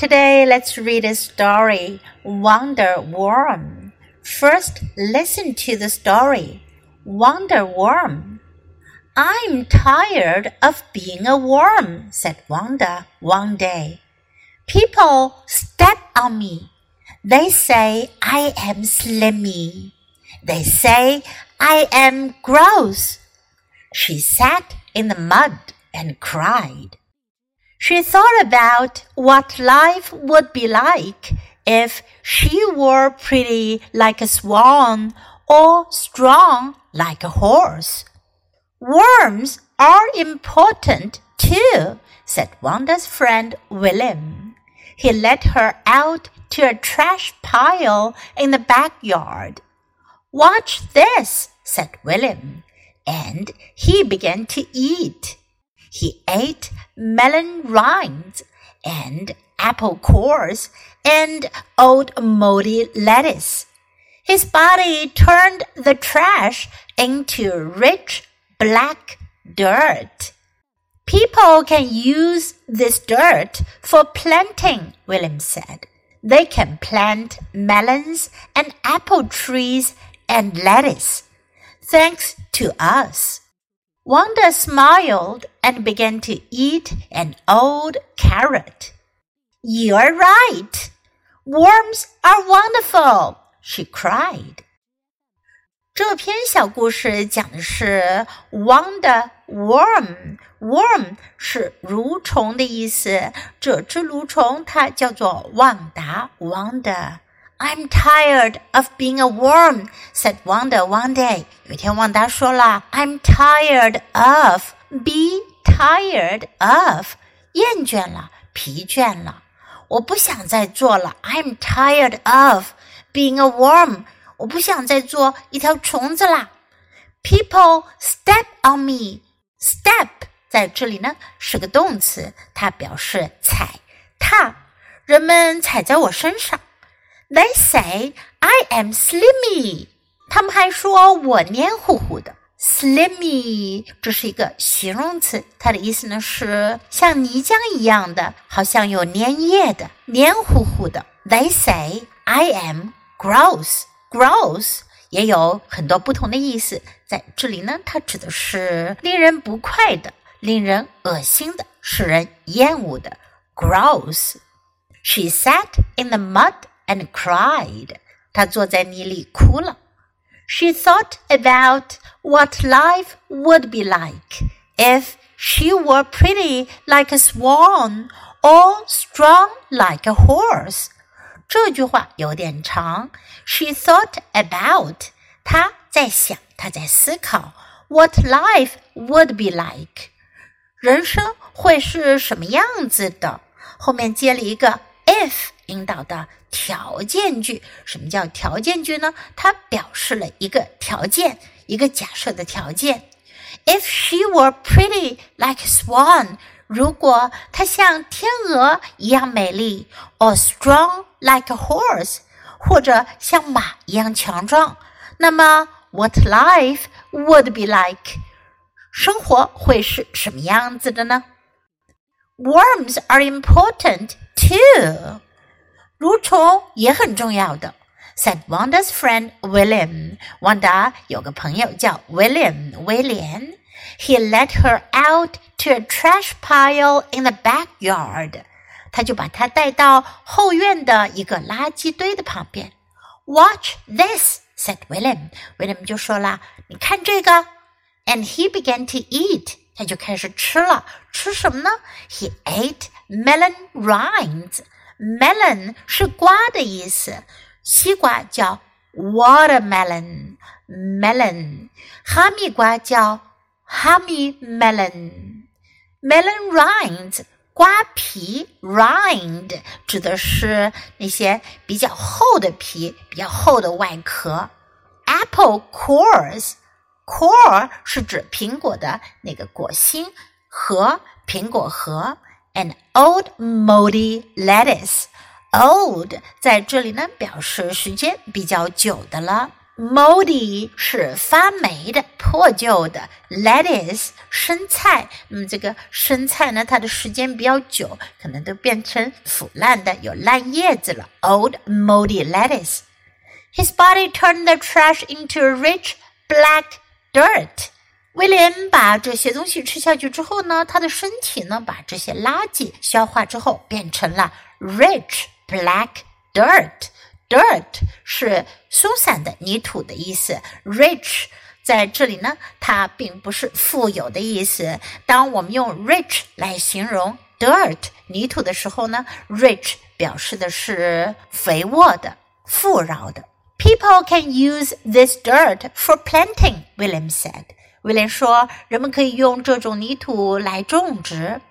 Today, let's read a story, Wanda Worm. First, listen to the story, Wanda Worm. I'm tired of being a worm, said Wanda one day. People step on me. They say I am slimy. They say I am gross. She sat in the mud and cried. She thought about what life would be like if she were pretty like a swan or strong like a horse. Worms are important too, said Wanda's friend William. He led her out to a trash pile in the backyard. Watch this, said William, and he began to eat. He ate melon rinds and apple cores and old moldy lettuce. His body turned the trash into rich black dirt. People can use this dirt for planting, William said. They can plant melons and apple trees and lettuce. Thanks to us. Wanda smiled and began to eat an old carrot. You're right. Worms are wonderful, she cried. 这篇小故事讲的是 Wanda worm。worm 是蠕虫的意思，这只蠕虫它叫做旺达 Wanda。I'm tired of being a worm," said Wanda one day. 有一天，旺达说了，"I'm tired of." being." Tired of，厌倦了，疲倦了，我不想再做了。I'm tired of being a worm，我不想再做一条虫子啦。People step on me. Step 在这里呢是个动词，它表示踩踏，人们踩在我身上。” They say I am slimy。他们还说我黏糊糊的。Slimy 这是一个形容词，它的意思呢是像泥浆一样的，好像有粘液的，黏糊糊的。They say I am gross。Gross 也有很多不同的意思，在这里呢，它指的是令人不快的、令人恶心的、使人厌恶的。Gross。She sat in the mud and cried. 她坐在泥里哭了。She thought about what life would be like if she were pretty like a swan or strong like a horse. 这句话有点长。She thought about，她在想，她在思考，what life would be like，人生会是什么样子的。后面接了一个 if。 引导的条件句，什么叫条件句呢？它表示了一个条件，一个假设的条件。If she were pretty like swan，如果她像天鹅一样美丽，or strong like a horse，或者像马一样强壮，那么 what life would be like？生活会是什么样子的呢？Worms are important too. 蠕虫也很重要的。Said Wanda's friend William. Wanda 有个朋友叫 William 威廉。He led her out to a trash pile in the backyard. 他就把她带到后院的一个垃圾堆的旁边。Watch this, said William. William 就说啦：“你看这个。” And he began to eat. 他就开始吃了。吃什么呢？He ate melon rinds. Melon 是瓜的意思，西瓜叫 watermelon，melon，哈密瓜叫 honey melon，melon rinds 瓜皮 rind 指的是那些比较厚的皮，比较厚的外壳。apple cores，core 是指苹果的那个果心核，苹果核。an old moldy lettuce. Old 在这里呢，表示时间比较久的了。 moldy 是发霉的、破旧的，lettuce 生菜。那么这个生菜呢，它的时间比较久，可能都变成腐烂的，有烂叶子了。Old moldy lettuce. His body turned the trash into rich black dirt. 威廉把这些东西吃下去之后呢，他的身体呢，把这些垃圾消化之后，变成了 rich black dirt。Dirt 是松散的泥土的意思，rich 在这里呢，它并不是富有的意思。当我们用 rich 来形容 dirt 泥土的时候呢，rich 表示的是肥沃的、富饶的。People can use this dirt for planting, William said. 威廉说，人们可以用这种泥土来种植。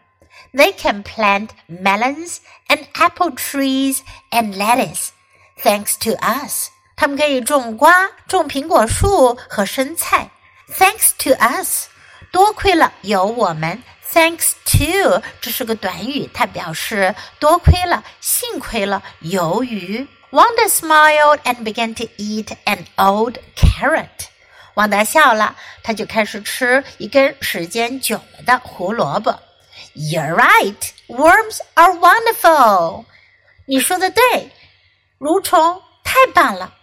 They can plant melons and apple trees and lettuce. Thanks to us，他们可以种瓜、种苹果树和生菜。Thanks to us，多亏了有我们。Thanks to，这是个短语，它表示多亏了、幸亏了。由于 Wanda smiled and began to eat an old carrot。 旺达笑了，他就开始吃一根时间久了的胡萝卜。You're right, worms are wonderful。你说的对。蠕虫太棒了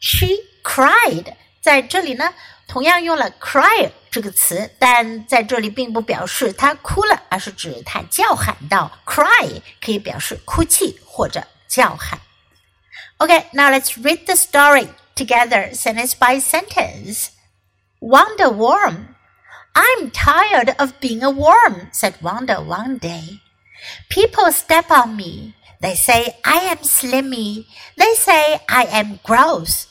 ！She cried，在这里呢，同样用了 cry 这个词，但在这里并不表示她哭了，而是指她叫喊道。Cry 可以表示哭泣或者叫喊。OK，now let's read the story together, sentence by sentence. Wanda Worm. I'm tired of being a worm, said Wanda one day. People step on me. They say I am slimy. They say I am gross.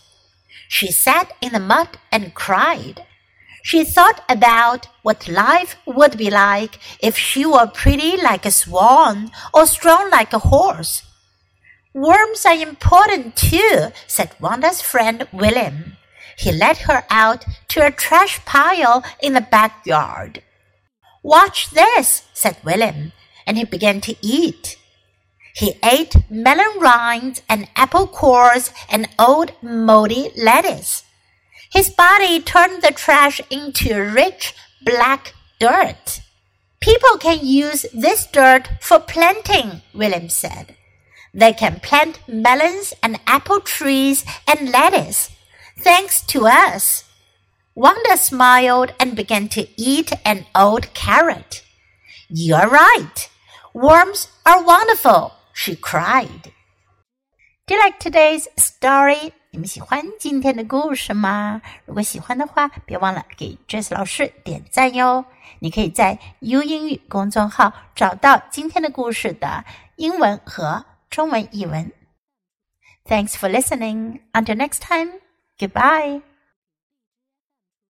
She sat in the mud and cried. She thought about what life would be like if she were pretty like a swan or strong like a horse. Worms are important too, said Wanda's friend William. He led her out to a trash pile in the backyard. Watch this, said William, and he began to eat. He ate melon rinds and apple cores and old moldy lettuce. His body turned the trash into rich black dirt. People can use this dirt for planting, William said. They can plant melons and apple trees and lettuce, thanks to us. Wanda smiled and began to eat an old carrot. You're right. Worms are wonderful, she cried. Do you like today's story? 你们喜欢今天的故事吗？如果喜欢的话，别忘了给 Jess 老师点赞哟。你可以在 U 英语公众号找到今天的故事的英文和 中文译文。Thanks for listening. Until next time. Goodbye.